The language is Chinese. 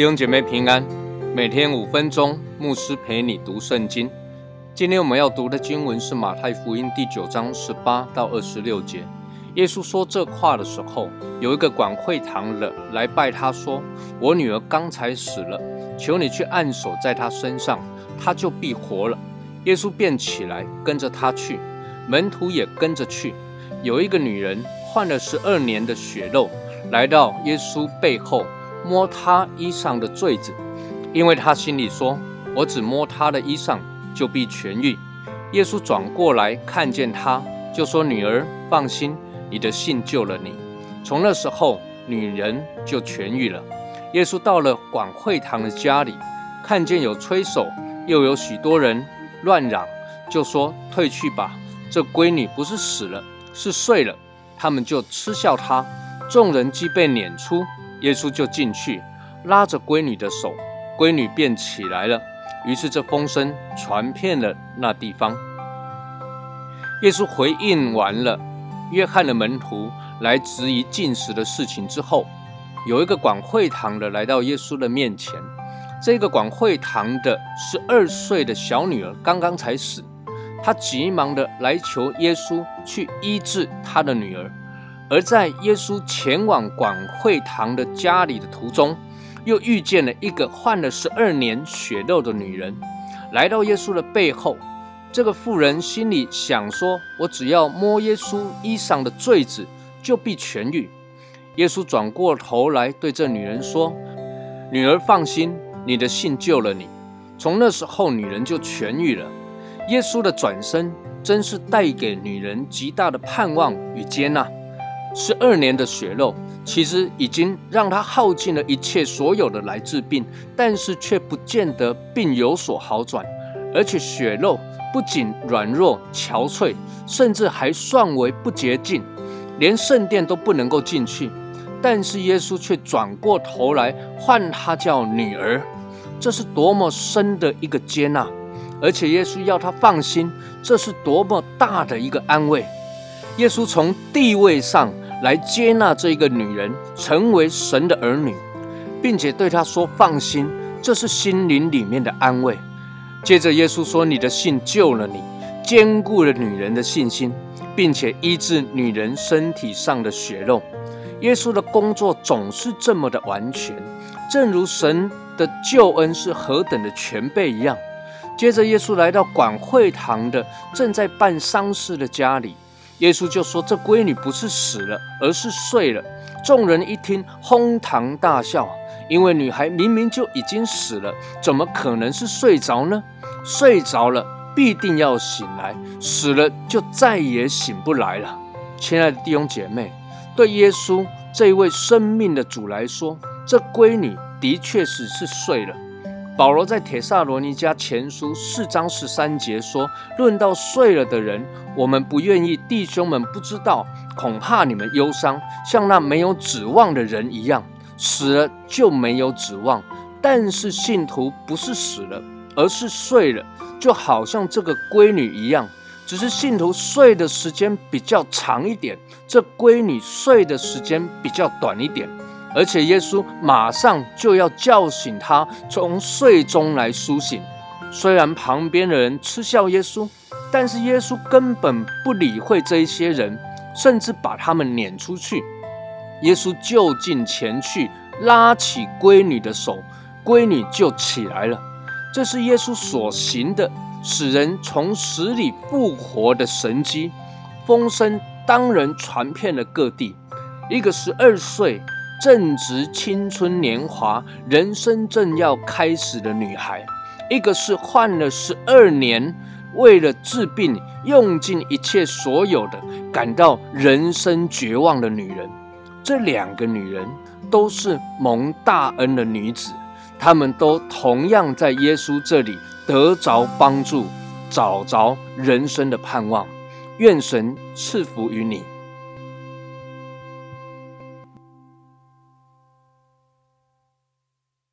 弟兄姐妹平安，每天五分钟，牧师陪你读圣经。今天我们要读的经文是马太福音第九章十八到二十六节。耶稣说这话的时候，有一个管会堂的来拜他，说：“我女儿刚才死了，求你去按手在她身上，她就必活了。”耶稣便起来跟着他去，门徒也跟着去。有一个女人患了十二年的血肉，来到耶稣背后。摸他衣裳的坠子，因为他心里说：“我只摸他的衣裳，就必痊愈。”耶稣转过来看见他，就说：“女儿，放心，你的信救了你。”从那时候，女人就痊愈了。耶稣到了广会堂的家里，看见有吹手，又有许多人乱嚷，就说：“退去吧，这闺女不是死了，是睡了。”他们就嗤笑他。众人既被撵出。耶稣就进去，拉着闺女的手，闺女便起来了。于是这风声传遍了那地方。耶稣回应完了约翰的门徒来质疑进食的事情之后，有一个管会堂的来到耶稣的面前。这个管会堂的十二岁的小女儿刚刚才死，他急忙的来求耶稣去医治他的女儿。而在耶稣前往管会堂的家里的途中，又遇见了一个患了十二年血肉的女人，来到耶稣的背后。这个妇人心里想说：“我只要摸耶稣衣裳的坠子，就必痊愈。”耶稣转过头来对这女人说：“女儿，放心，你的信救了你。”从那时候，女人就痊愈了。耶稣的转身真是带给女人极大的盼望与接纳。十二年的血肉，其实已经让她耗尽了一切所有的来治病，但是却不见得病有所好转，而且血肉不仅软弱憔悴，甚至还算为不洁净，连圣殿都不能够进去。但是耶稣却转过头来唤他叫女儿，这是多么深的一个接纳，而且耶稣要他放心，这是多么大的一个安慰。耶稣从地位上。来接纳这一个女人成为神的儿女，并且对她说：“放心，这是心灵里面的安慰。”接着，耶稣说：“你的信救了你，坚固了女人的信心，并且医治女人身体上的血肉。”耶稣的工作总是这么的完全，正如神的救恩是何等的全备一样。接着，耶稣来到管会堂的正在办丧事的家里。耶稣就说：“这闺女不是死了，而是睡了。”众人一听，哄堂大笑，因为女孩明明就已经死了，怎么可能是睡着呢？睡着了必定要醒来，死了就再也醒不来了。亲爱的弟兄姐妹，对耶稣这一位生命的主来说，这闺女的确是是睡了。保罗在铁萨罗尼迦前书四章十三节说：“论到睡了的人，我们不愿意弟兄们不知道，恐怕你们忧伤，像那没有指望的人一样。死了就没有指望。但是信徒不是死了，而是睡了，就好像这个闺女一样。只是信徒睡的时间比较长一点，这闺女睡的时间比较短一点。”而且耶稣马上就要叫醒他，从睡中来苏醒。虽然旁边的人嗤笑耶稣，但是耶稣根本不理会这一些人，甚至把他们撵出去。耶稣就近前去，拉起闺女的手，闺女就起来了。这是耶稣所行的，使人从死里复活的神迹。风声当然传遍了各地。一个十二岁。正值青春年华、人生正要开始的女孩，一个是患了十二年，为了治病用尽一切所有的，感到人生绝望的女人。这两个女人都是蒙大恩的女子，她们都同样在耶稣这里得着帮助，找着人生的盼望。愿神赐福于你。